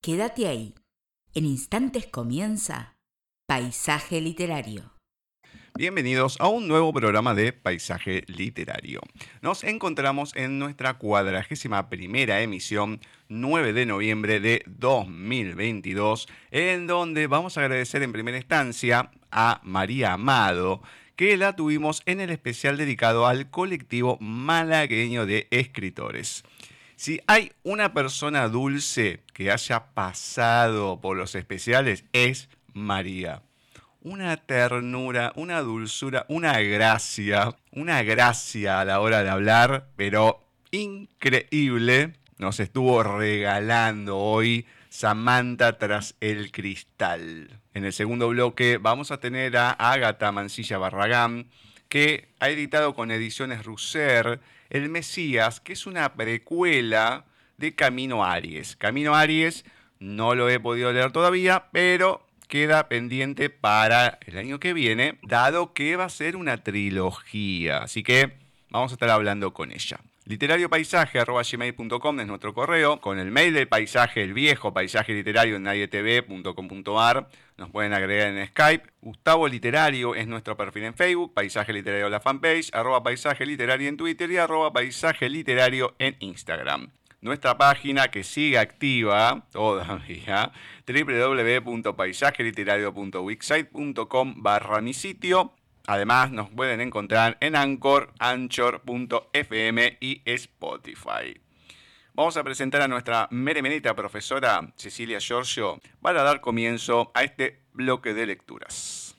Quédate ahí. En instantes comienza Paisaje Literario. Bienvenidos a un nuevo programa de Paisaje Literario. Nos encontramos en nuestra cuadragésima primera emisión, 9 de noviembre de 2022, en donde vamos a agradecer en primera instancia a María Amado, que la tuvimos en el especial dedicado al colectivo malagueño de escritores. Si hay una persona dulce que haya pasado por los especiales, es María. Una ternura, una dulzura, una gracia, una gracia a la hora de hablar, pero increíble. Nos estuvo regalando hoy Samantha tras el cristal. En el segundo bloque vamos a tener a Ágata Mancilla Barragán, que ha editado con ediciones Russer el Mesías, que es una precuela de Camino Aries. Camino Aries no lo he podido leer todavía, pero queda pendiente para el año que viene, dado que va a ser una trilogía. Así que vamos a estar hablando con ella. Literariopaisaje.gmail.com es nuestro correo, con el mail del paisaje, el viejo paisaje literario en nadietv.com.ar. Nos pueden agregar en Skype. Gustavo Literario es nuestro perfil en Facebook, Paisaje Literario la fanpage, arroba Paisaje Literario en Twitter y arroba Paisaje Literario en Instagram. Nuestra página que sigue activa todavía, www.paisajeliterario.wixsite.com barra mi sitio Además, nos pueden encontrar en Anchor, Anchor.fm y Spotify. Vamos a presentar a nuestra meremenita profesora Cecilia Giorgio para dar comienzo a este bloque de lecturas.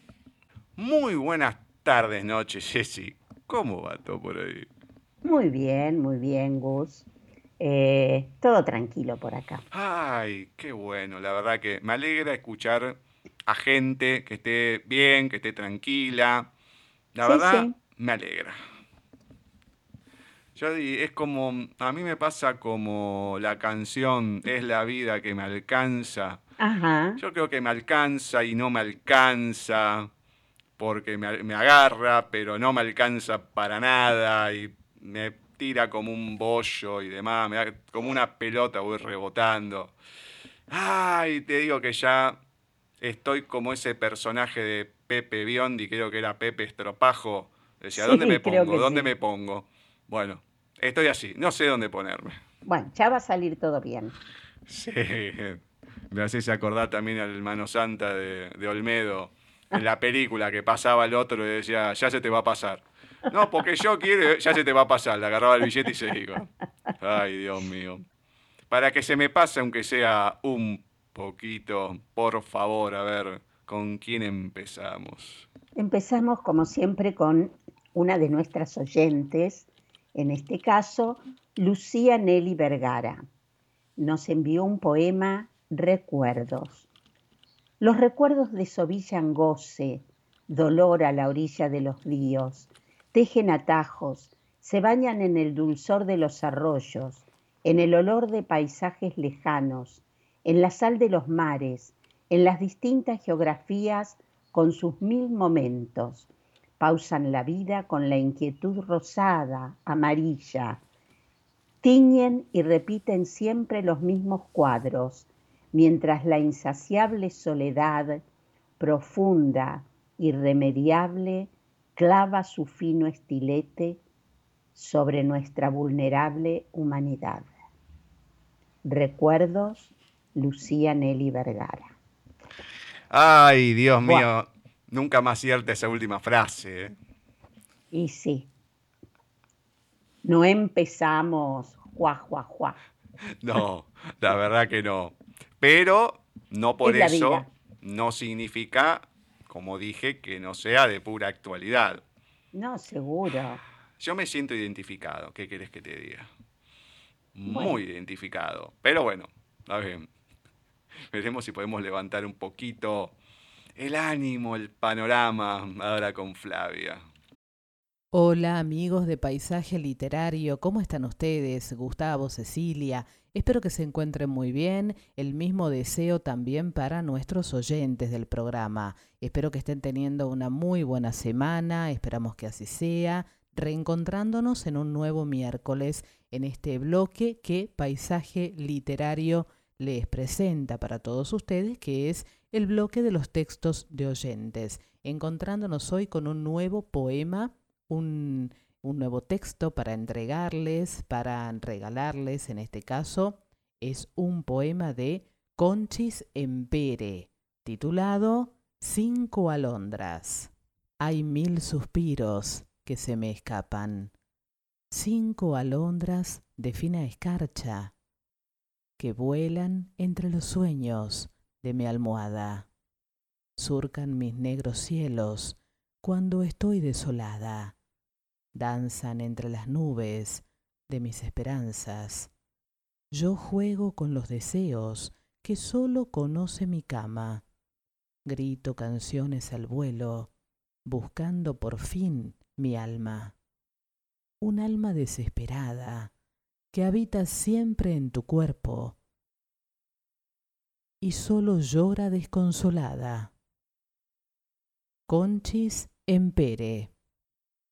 Muy buenas tardes, noches, Ceci. ¿Cómo va todo por ahí? Muy bien, muy bien, Gus. Eh, todo tranquilo por acá. Ay, qué bueno. La verdad que me alegra escuchar a gente que esté bien, que esté tranquila, la verdad, me alegra. Yo es como, a mí me pasa como la canción Es la vida que me alcanza. Yo creo que me alcanza y no me alcanza porque me, me, agarra, pero no me alcanza para nada y me tira como un bollo y demás, me da como una pelota, voy rebotando. Ay, te digo que ya estoy como ese personaje de Pepe Biondi, creo que era Pepe Estropajo. Decía, ¿dónde me pongo? ¿Dónde me pongo? Bueno, estoy así, no sé dónde ponerme. Bueno, ya va a salir todo bien. Sí, me haces acordar también al Mano Santa de, de Olmedo, en la película que pasaba el otro y decía, ya se te va a pasar. No, porque yo quiero, ya se te va a pasar. Le agarraba el billete y se iba. Ay, Dios mío. Para que se me pase, aunque sea un poquito, por favor, a ver, ¿con quién empezamos? Empezamos, como siempre, con una de nuestras oyentes, en este caso, Lucía Nelly Vergara. Nos envió un poema, Recuerdos. Los recuerdos desovillan goce, dolor a la orilla de los ríos, tejen atajos, se bañan en el dulzor de los arroyos, en el olor de paisajes lejanos, en la sal de los mares, en las distintas geografías con sus mil momentos. Pausan la vida con la inquietud rosada, amarilla. Tiñen y repiten siempre los mismos cuadros, mientras la insaciable soledad, profunda, irremediable, clava su fino estilete sobre nuestra vulnerable humanidad. Recuerdos Lucía Nelly Vergara. Ay, Dios mío, nunca más cierta esa última frase. ¿eh? Y sí. No empezamos juá, juá, juá. No, la verdad que no. Pero no por eso no significa, como dije, que no sea de pura actualidad. No, seguro. Yo me siento identificado, ¿qué querés que te diga? Muy identificado. Pero bueno, está bien. Veremos si podemos levantar un poquito el ánimo, el panorama ahora con Flavia. Hola amigos de Paisaje Literario, ¿cómo están ustedes? Gustavo, Cecilia, espero que se encuentren muy bien. El mismo deseo también para nuestros oyentes del programa. Espero que estén teniendo una muy buena semana, esperamos que así sea, reencontrándonos en un nuevo miércoles en este bloque que Paisaje Literario les presenta para todos ustedes, que es el bloque de los textos de oyentes, encontrándonos hoy con un nuevo poema, un, nuevo texto para entregarles, para regalarles, en este caso, es un poema de Conchis Empere, titulado Cinco alondras. Hay mil suspiros que se me escapan. Cinco alondras de fina escarcha que vuelan entre los sueños de mi almohada. Surcan mis negros cielos cuando estoy desolada. Danzan entre las nubes de mis esperanzas. Yo juego con los deseos que solo conoce mi cama. Grito canciones al vuelo, buscando por fin mi alma. Un alma desesperada que habita siempre en tu cuerpo y solo llora desconsolada. Conchis Empere.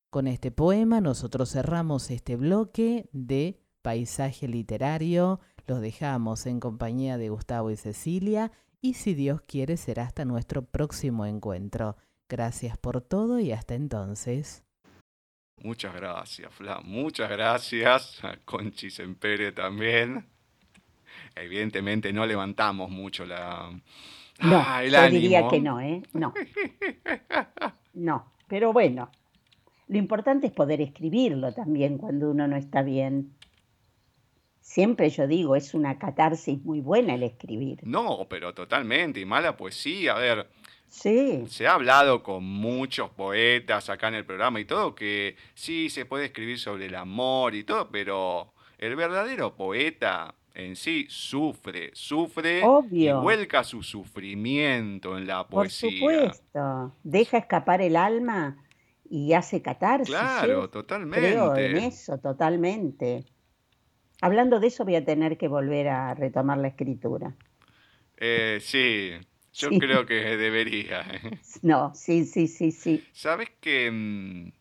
Con este poema nosotros cerramos este bloque de paisaje literario. Los dejamos en compañía de Gustavo y Cecilia y si Dios quiere será hasta nuestro próximo encuentro. Gracias por todo y hasta entonces. Muchas gracias, Fla. Muchas gracias. A Conchi Sempere también. Evidentemente no levantamos mucho la. No, ah, yo diría que no, ¿eh? No. No, pero bueno. Lo importante es poder escribirlo también cuando uno no está bien. Siempre yo digo, es una catarsis muy buena el escribir. No, pero totalmente. Y mala poesía. A ver, Sí. Se ha hablado con muchos poetas acá en el programa y todo, que sí, se puede escribir sobre el amor y todo, pero el verdadero poeta en sí sufre, sufre y vuelca su sufrimiento en la poesía. Por supuesto, deja escapar el alma y hace catarsis. Claro, totalmente. Creo en eso, totalmente. Hablando de eso voy a tener que volver a retomar la escritura. Eh, sí, yo creo que debería. ¿eh? No, sí, sí, sí, sí. Sabes que mm,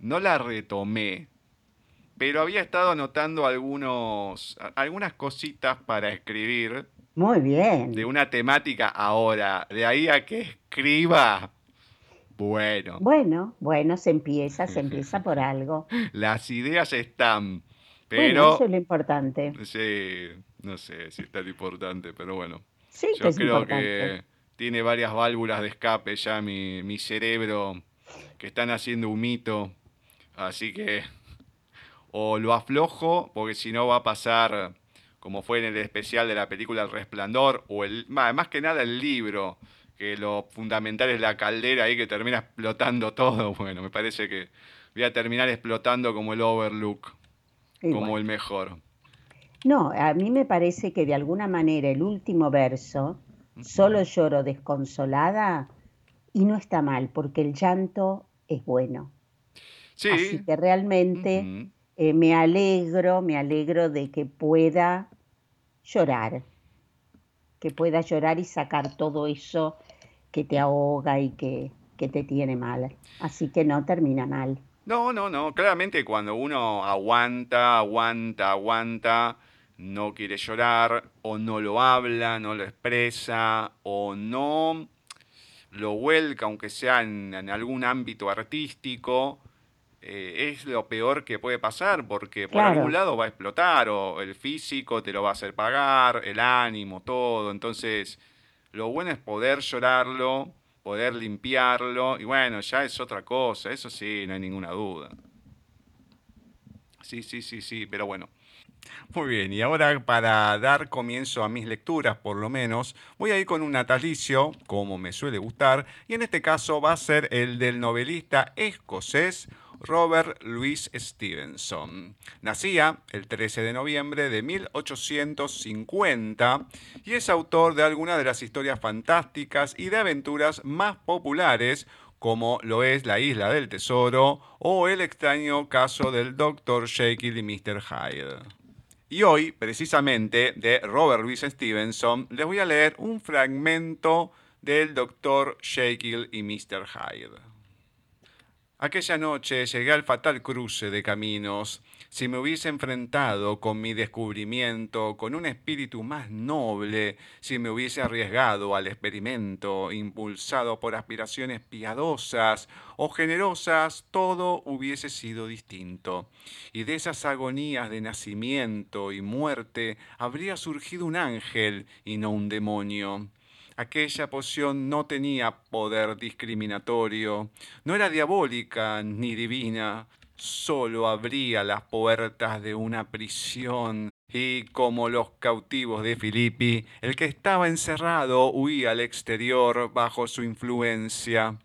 no la retomé, pero había estado anotando algunos, algunas cositas para escribir. Muy bien. De una temática ahora, de ahí a que escriba. Bueno. Bueno, bueno, se empieza, se empieza por algo. Las ideas están, pero... eso es lo importante. Sí, no sé si es tan importante, pero bueno. Yo creo que tiene varias válvulas de escape ya mi, mi cerebro que están haciendo un mito. Así que o lo aflojo, porque si no va a pasar como fue en el especial de la película El Resplandor, o el más que nada el libro, que lo fundamental es la caldera ahí que termina explotando todo. Bueno, me parece que voy a terminar explotando como el Overlook, como el mejor. No, a mí me parece que de alguna manera el último verso, solo lloro desconsolada, y no está mal, porque el llanto es bueno. Sí. Así que realmente eh, me alegro, me alegro de que pueda llorar, que pueda llorar y sacar todo eso que te ahoga y que, que te tiene mal. Así que no termina mal. No, no, no. Claramente cuando uno aguanta, aguanta, aguanta, no quiere llorar, o no lo habla, no lo expresa, o no lo vuelca, aunque sea en, algún ámbito artístico, eh, es lo peor que puede pasar, porque por algún lado va a explotar, o el físico te lo va a hacer pagar, el ánimo, todo. Entonces, lo bueno es poder llorarlo, poder limpiarlo, y bueno, ya es otra cosa, eso sí, no hay ninguna duda. Sí, sí, sí, sí, pero bueno. Muy bien, y ahora para dar comienzo a mis lecturas, por lo menos, voy a ir con un natalicio, como me suele gustar, y en este caso va a ser el del novelista escocés Robert Louis Stevenson. Nacía el 13 de noviembre de 1850 y es autor de algunas de las historias fantásticas y de aventuras más populares como lo es La Isla del Tesoro o el extraño caso del Dr. Jekyll y Mr. Hyde. Y hoy, precisamente, de Robert Louis Stevenson, les voy a leer un fragmento del Dr. Jekyll y Mr. Hyde. Aquella noche llegué al fatal cruce de caminos. Si me hubiese enfrentado con mi descubrimiento con un espíritu más noble, si me hubiese arriesgado al experimento, impulsado por aspiraciones piadosas o generosas, todo hubiese sido distinto. Y de esas agonías de nacimiento y muerte habría surgido un ángel y no un demonio. Aquella poción no tenía poder discriminatorio, no era diabólica ni divina, solo abría las puertas de una prisión y como los cautivos de Filippi, el que estaba encerrado huía al exterior bajo su influencia.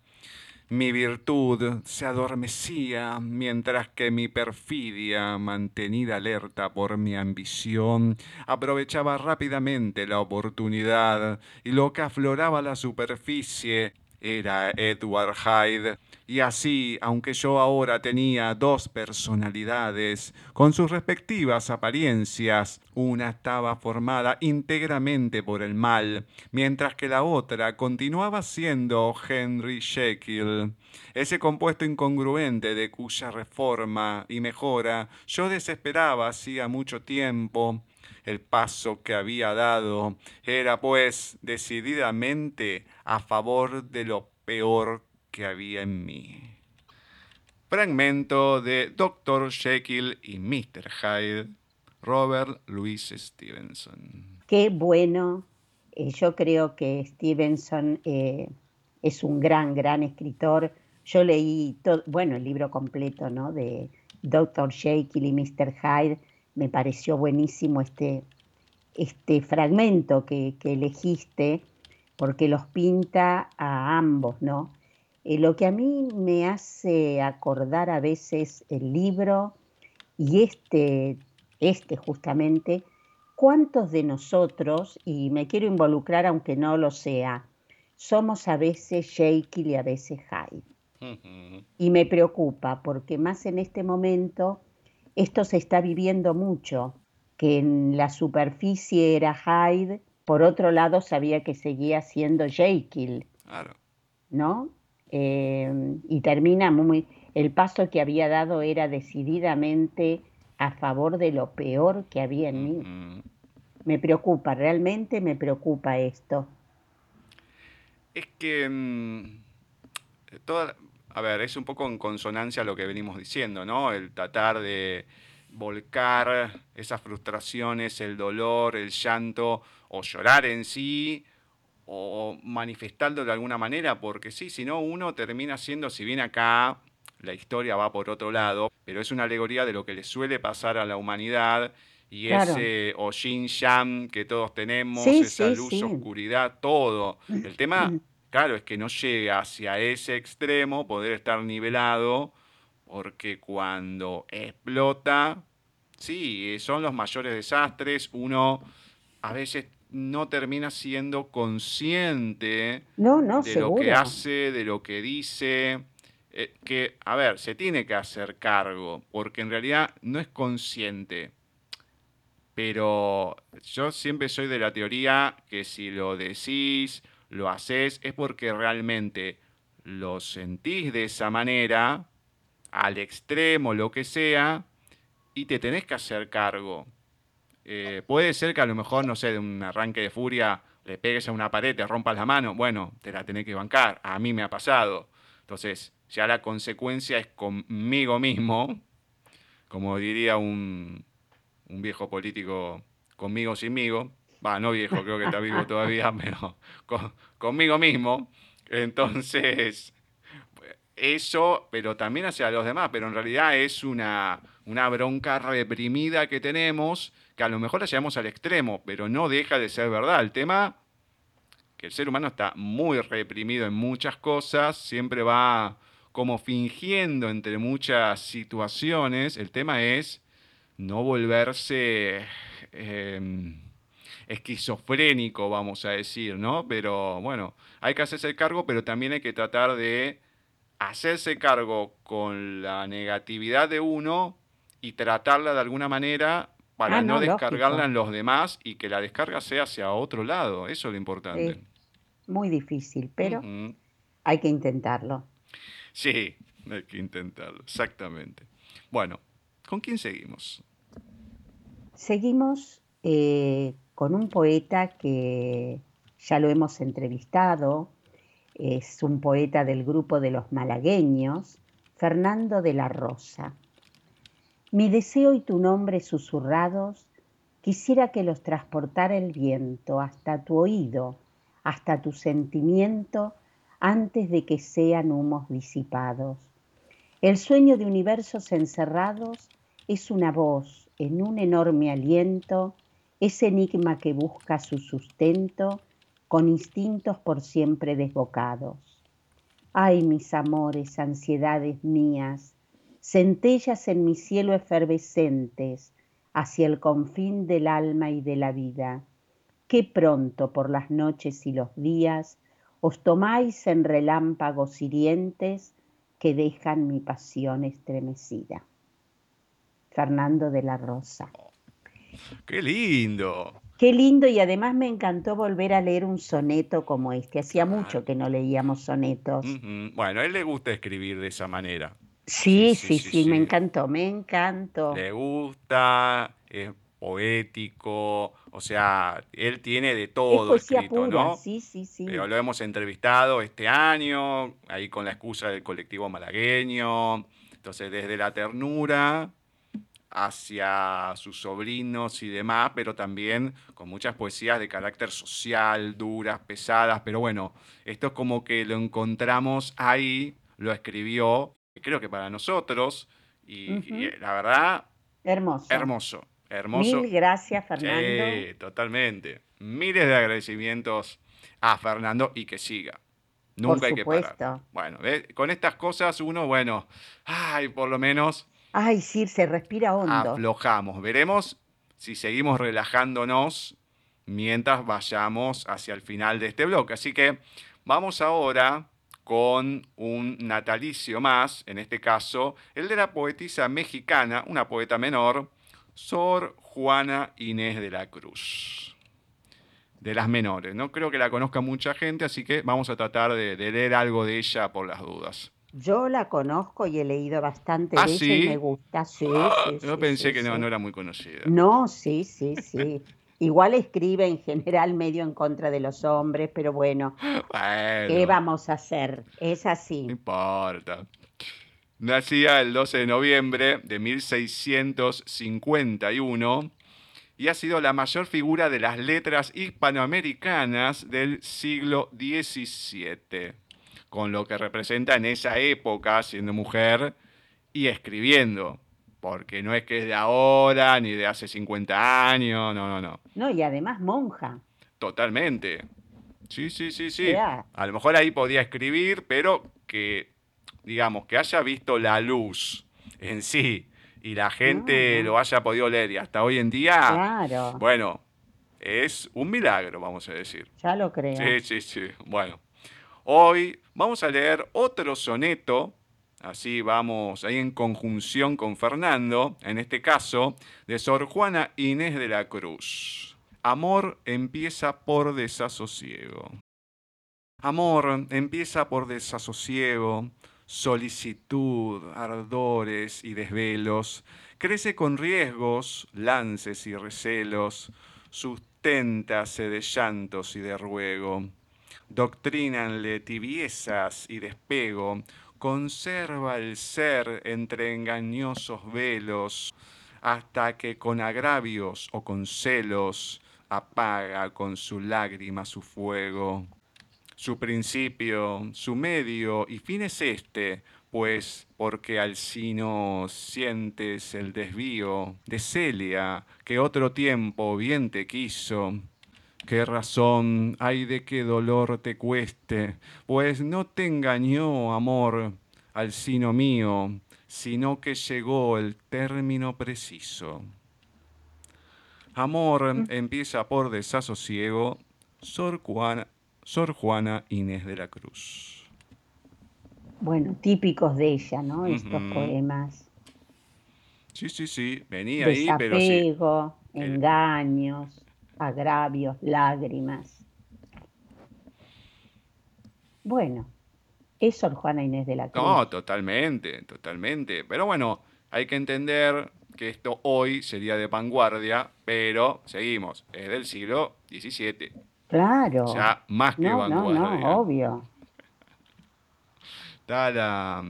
Mi virtud se adormecía mientras que mi perfidia, mantenida alerta por mi ambición, aprovechaba rápidamente la oportunidad y lo que afloraba la superficie era Edward Hyde, y así, aunque yo ahora tenía dos personalidades, con sus respectivas apariencias, una estaba formada íntegramente por el mal, mientras que la otra continuaba siendo Henry Jekyll, ese compuesto incongruente de cuya reforma y mejora yo desesperaba hacía mucho tiempo, el paso que había dado era pues decididamente a favor de lo peor que había en mí. Fragmento de Dr. Jekyll y Mr. Hyde, Robert Louis Stevenson. Qué bueno. Eh, yo creo que Stevenson eh, es un gran, gran escritor. Yo leí, todo, bueno, el libro completo, ¿no? De Dr. Jekyll y Mr. Hyde me pareció buenísimo este, este fragmento que, elegiste, porque los pinta a ambos, ¿no? Eh, lo que a mí me hace acordar a veces el libro y este, este justamente, cuántos de nosotros, y me quiero involucrar aunque no lo sea, somos a veces Jekyll y a veces Hyde. Y me preocupa porque más en este momento esto se está viviendo mucho, que en la superficie era Hyde, por otro lado sabía que seguía siendo Jekyll. Claro. ¿No? Eh, y termina muy... El paso que había dado era decididamente a favor de lo peor que había en mí. Me preocupa, realmente me preocupa esto. Es que mm, toda, a ver, es un poco en consonancia a lo que venimos diciendo, ¿no? El tratar de volcar esas frustraciones, el dolor, el llanto, o llorar en sí, o manifestarlo de alguna manera, porque sí, si no, uno termina siendo, si bien acá la historia va por otro lado, pero es una alegoría de lo que le suele pasar a la humanidad y ese Oshin Yang que todos tenemos, esa luz, oscuridad, todo. El tema mm. Claro, es que no llega hacia ese extremo, poder estar nivelado, porque cuando explota, sí, son los mayores desastres, uno a veces no termina siendo consciente de lo que hace, de lo que dice, eh, que, a ver, se tiene que hacer cargo, porque en realidad no es consciente. Pero yo siempre soy de la teoría que si lo decís, lo haces es porque realmente lo sentís de esa manera, al extremo, lo que sea, y te tenés que hacer cargo. Eh, puede ser que a lo mejor, no sé, de un arranque de furia le pegues a una pared, te rompas la mano, bueno, te la tenés que bancar, a mí me ha pasado. Entonces, ya la consecuencia es conmigo mismo, como diría un, un viejo político, conmigo sinmigo, va, no viejo, creo que está vivo todavía, pero conmigo mismo. Entonces, eso, pero también hacia los demás, pero en realidad es una, una bronca reprimida que tenemos, que a lo mejor la llevamos al extremo, pero no deja de ser verdad. El tema que el ser humano está muy reprimido en muchas cosas, siempre va como fingiendo entre muchas situaciones. El tema es no volverse... Em, esquizofrénico, vamos a decir, ¿no? Pero bueno, hay que hacerse cargo, pero también hay que tratar de hacerse cargo con la negatividad de uno y tratarla de alguna manera para ah, no, descargarla en los demás y que la descarga sea hacia otro lado. Eso es lo importante. muy difícil, pero hay que intentarlo. Sí, hay que intentarlo, exactamente. Bueno, ¿Con quién seguimos? Seguimos eh, con un poeta que ya lo hemos entrevistado, es un poeta del grupo de los malagueños, Fernando de la Rosa. Mi deseo y tu nombre susurrados, quisiera que los transportara el viento hasta tu oído, hasta tu sentimiento, antes de que sean humos disipados. El sueño de universos encerrados es una voz en un enorme aliento, ese enigma que busca su sustento con instintos por siempre desbocados. Ay, mis amores, ansiedades mías, centellas en mi cielo efervescentes hacia el confín del alma y de la vida. Qué pronto por las noches y los días os tomáis en relámpagos hirientes que dejan mi pasión estremecida. Fernando de la Rosa. ¡Qué lindo! Qué lindo y además me encantó volver a leer un soneto como este. Hacía mucho que no leíamos sonetos. Bueno, a él le gusta escribir de esa manera. Sí, sí, sí, me encantó, me encantó. Le gusta, es poético, o sea, él tiene de todo escrito, ¿no? Sí, sí, sí. Pero lo hemos entrevistado este año, ahí con la excusa del colectivo malagueño. Entonces, desde la ternura hacia sus sobrinos y demás, pero también con muchas poesías de carácter social, duras, pesadas, pero bueno, esto es como que lo encontramos ahí, lo escribió, creo que para nosotros, y, la verdad... Hermoso. Hermoso, hermoso. Mil gracias, Fernando. Sí, totalmente. Miles de agradecimientos a Fernando y que siga. Nunca hay que parar. Bueno, con estas cosas uno, bueno, ay, por lo menos Ay, sí, se respira hondo. Aflojamos. Veremos si seguimos relajándonos mientras vayamos hacia el final de este bloque. Así que vamos ahora con un natalicio más, en este caso, el de la poetisa mexicana, una poeta menor, Sor Juana Inés de la Cruz. De las menores. No creo que la conozca mucha gente, así que vamos a tratar de, de leer algo de ella por las dudas. Yo la conozco y he leído bastante ¿Ah, de ella y me gusta. Sí, Yo pensé que no, no era muy conocida. No, sí, sí, sí. Igual escribe en general medio en contra de los hombres, pero bueno, ¿qué vamos a hacer? Es así. No importa. Nacía el 12 de noviembre de 1651 y ha sido la mayor figura de las letras hispanoamericanas del siglo XVII con lo que representa en esa época siendo mujer y escribiendo. Porque no es que es de ahora ni de hace 50 años, no, no, no. No, y además monja. Totalmente. Sí, sí, sí, sí. A lo mejor ahí podía escribir, pero que, digamos, que haya visto la luz en sí y la gente lo haya podido leer y hasta hoy en día, claro. bueno, es un milagro, vamos a decir. Ya lo creo. Sí, sí, sí. Bueno, Hoy vamos a leer otro soneto, así vamos ahí en conjunción con Fernando, en este caso, de Sor Juana Inés de la Cruz. Amor empieza por desasosiego. Amor empieza por desasosiego, solicitud, ardores y desvelos, crece con riesgos, lances y recelos, susténtase de llantos y de ruego doctrínanle tibiezas y despego, conserva el ser entre engañosos velos, hasta que con agravios o con celos apaga con su lágrima su fuego. Su principio, su medio y fin es este, pues porque al sino sientes el desvío de Celia, que otro tiempo bien te quiso, ¿Qué razón hay de que dolor te cueste? Pues no te engañó, amor, al sino mío, sino que llegó el término preciso. Amor mm. empieza por desasosiego, Sor Juana, Sor Juana Inés de la Cruz. Bueno, típicos de ella, ¿no? Estos poemas. Sí, sí, sí, venía ahí, pero sí. engaños agravios, lágrimas. Bueno, es Sor Juana Inés de la Cruz. No, totalmente, totalmente. Pero bueno, hay que entender que esto hoy sería de vanguardia, pero seguimos, es del siglo XVII. Claro. O sea, más que no, vanguardia. No, no, obvio. Está a la,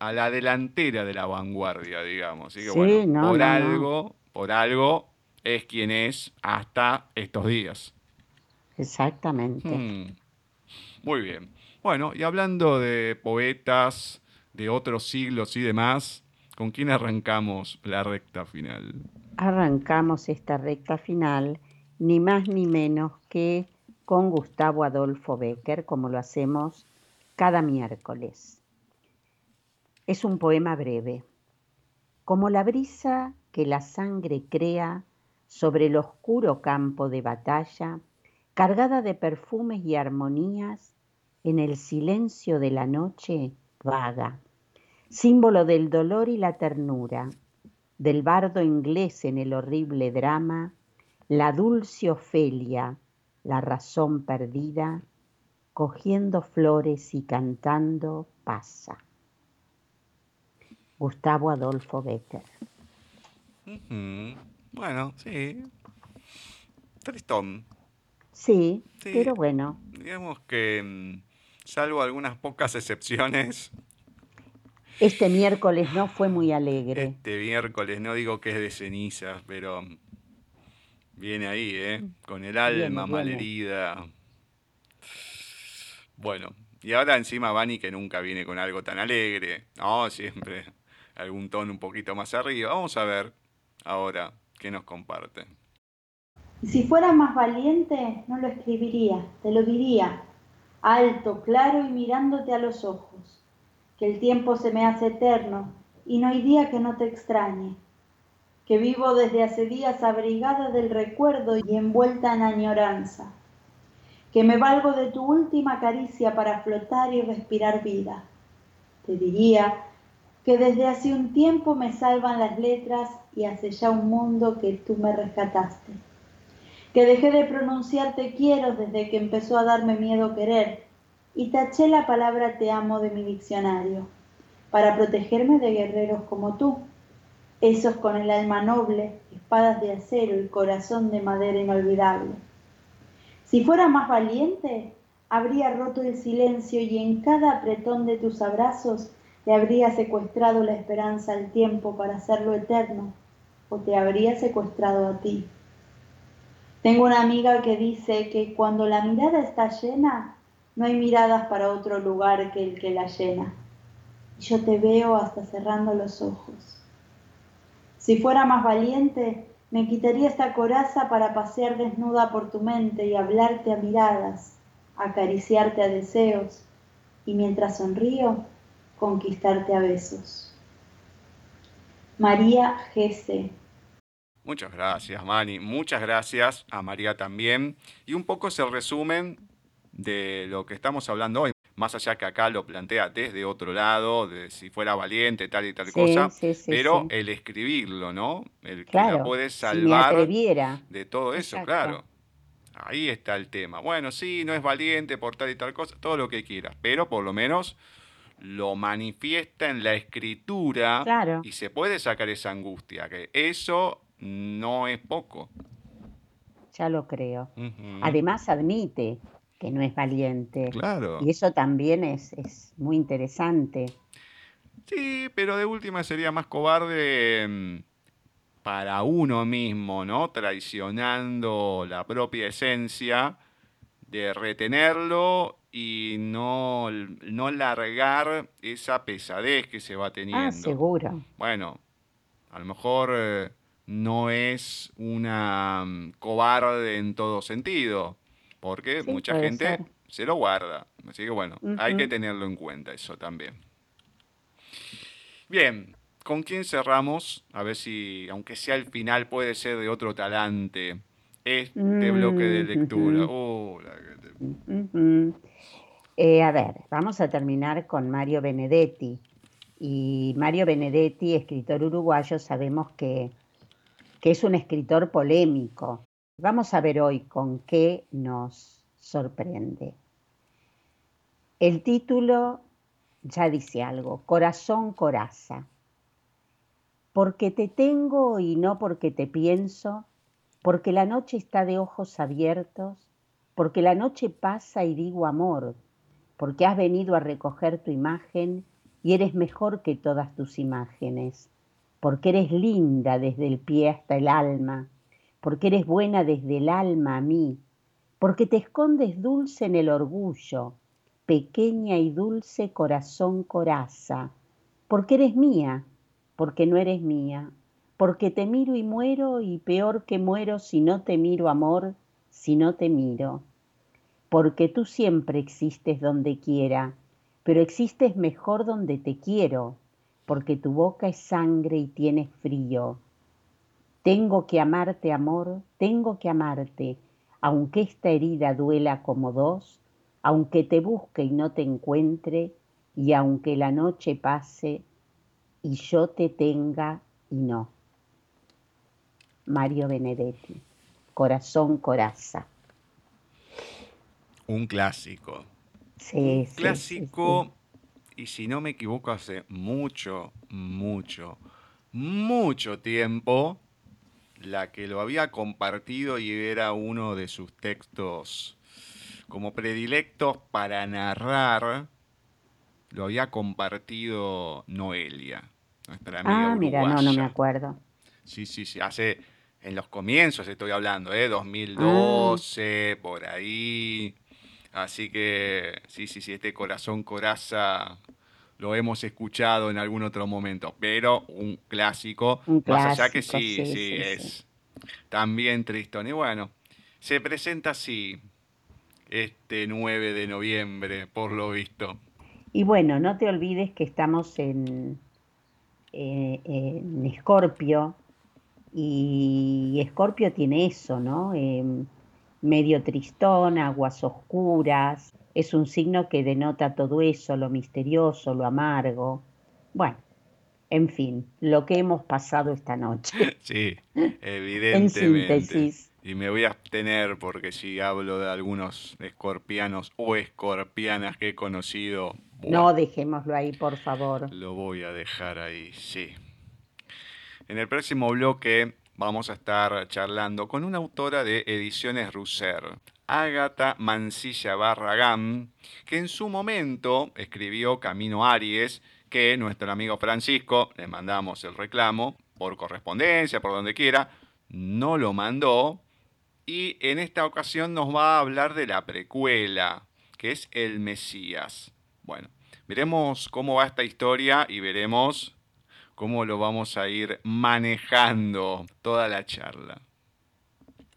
a la, delantera de la vanguardia, digamos. Así que Sí, bueno, no, por no. algo, por algo es quien es hasta estos días. Exactamente. Hmm. Muy bien. Bueno, y hablando de poetas de otros siglos y demás, ¿con quién arrancamos la recta final? Arrancamos esta recta final, ni más ni menos que con Gustavo Adolfo Becker, como lo hacemos cada miércoles. Es un poema breve. Como la brisa que la sangre crea sobre el oscuro campo de batalla, cargada de perfumes y armonías, en el silencio de la noche vaga, símbolo del dolor y la ternura, del bardo inglés en el horrible drama, la dulce Ofelia, la razón perdida, cogiendo flores y cantando pasa. Gustavo Adolfo Becker. Bueno, sí. Tristón. Sí, Sí. pero bueno, Digamos que, mm, salvo algunas pocas excepciones, este miércoles no fue muy alegre. este miércoles, no digo que es de cenizas, pero viene ahí, ¿eh? Con el alma Viene, viene. malherida. Bueno, y ahora encima Vani que nunca viene con algo tan alegre. No, siempre algún tono un poquito más arriba. Vamos a ver ahora qué nos comparte. Si fuera más valiente, no lo escribiría, te lo diría, alto, claro y mirándote a los ojos, que el tiempo se me hace eterno y no hay día que no te extrañe, que vivo desde hace días abrigada del recuerdo y envuelta en añoranza, que me valgo de tu última caricia para flotar y respirar vida. Te diría que desde hace un tiempo me salvan las letras y hace ya un mundo que tú me rescataste que dejé de pronunciar te quiero desde que empezó a darme miedo querer y taché la palabra te amo de mi diccionario para protegerme de guerreros como tú, esos con el alma noble, espadas de acero y corazón de madera inolvidable. Si fuera más valiente, habría roto el silencio y en cada apretón de tus abrazos te habría secuestrado la esperanza al tiempo para hacerlo eterno, o te habría secuestrado a ti. Tengo una amiga que dice que cuando la mirada está llena, no hay miradas para otro lugar que el que la llena. Y yo te veo hasta cerrando los ojos. Si fuera más valiente, me quitaría esta coraza para pasear desnuda por tu mente y hablarte a miradas, acariciarte a deseos, y mientras sonrío, conquistarte a besos. María Gese. Muchas gracias, Mani. Muchas gracias a María también. Y un poco es el resumen de lo que estamos hablando hoy. Más allá que acá lo plantea desde otro lado, de si fuera valiente, tal y tal Sí, cosa. sí, sí, pero sí. el escribirlo, ¿no? El que Claro, la puede si me salvar atreviera. de todo eso, Exacto. claro. Ahí está el tema. Bueno, sí, no es valiente por tal y tal cosa, todo lo que quieras, pero por lo menos lo manifiesta en la escritura Claro. y se puede sacar esa angustia, que eso no es poco. Ya lo creo. Además admite que no es valiente. Claro. Y eso también es, es muy interesante. Sí, pero de última sería más cobarde mm, para uno mismo, ¿no? Traicionando la propia esencia de retenerlo y no, no largar esa pesadez que se va teniendo. Ah, seguro. Bueno, a lo mejor eh, no es una mm, cobarde en todo sentido, porque Sí, mucha gente ser. se lo guarda. Así que bueno, hay que tenerlo en cuenta eso también. Bien, ¿con quién cerramos? A ver si, aunque sea el final, puede ser de otro talante. Este Mm, bloque de lectura. ujú. Oh, la que te- Ujú. Eh, a ver, vamos a terminar con Mario Benedetti. Y Mario Benedetti, escritor uruguayo, sabemos que, que es un escritor polémico. Vamos a ver hoy con qué nos sorprende. El título ya dice algo, Corazón Coraza. porque te tengo y no porque te pienso, porque la noche está de ojos abiertos, porque la noche pasa y digo amor, porque has venido a recoger tu imagen y eres mejor que todas tus imágenes, porque eres linda desde el pie hasta el alma, porque eres buena desde el alma a mí, porque te escondes dulce en el orgullo, pequeña y dulce corazón coraza, porque eres mía, porque no eres mía, porque te miro y muero y peor que muero si no te miro amor, si no te miro, porque tú siempre existes donde quiera, pero existes mejor donde te quiero, porque tu boca es sangre y tienes frío. Tengo que amarte, amor, tengo que amarte, aunque esta herida duela como dos, aunque te busque y no te encuentre, y aunque la noche pase y yo te tenga y no. Mario Benedetti, Corazón Coraza. Un clásico. Sí, Un clásico, y si no me equivoco, hace mucho, mucho, mucho tiempo, la que lo había compartido y era uno de sus textos como predilectos para narrar, lo había compartido Noelia, nuestra amiga Ah, mira, no, no me acuerdo. Sí, sí, sí, hace, en los comienzos estoy hablando, ¿eh? 2012, Ah. por ahí. Así que, sí, sí, sí, este corazón coraza lo hemos escuchado en algún otro momento, pero un clásico, Un más allá que clásico, sí, sí, sí, sí, es también tristón. Y bueno, se presenta así este 9 de noviembre, por lo visto. Y bueno, no te olvides que estamos en, eh, en Escorpio y Escorpio tiene eso, ¿no? Em, medio tristón, aguas oscuras, es un signo que denota todo eso, lo misterioso, lo amargo. Bueno, en fin, lo que hemos pasado esta noche. Sí, En evidentemente. síntesis. Y me voy a abstener porque si hablo de algunos escorpianos o escorpianas que he conocido, No dejémoslo ahí, por favor. lo voy a dejar ahí, sí. En el próximo bloque vamos a estar charlando con una autora de Ediciones Russer, Ágata Mancilla Barragán, que en su momento escribió Camino Aries, que nuestro amigo Francisco, le mandamos el reclamo por correspondencia, por donde quiera, no lo mandó. Y en esta ocasión nos va a hablar de la precuela, que es El Mesías. Bueno, veremos cómo va esta historia y veremos cómo lo vamos a ir manejando toda la charla.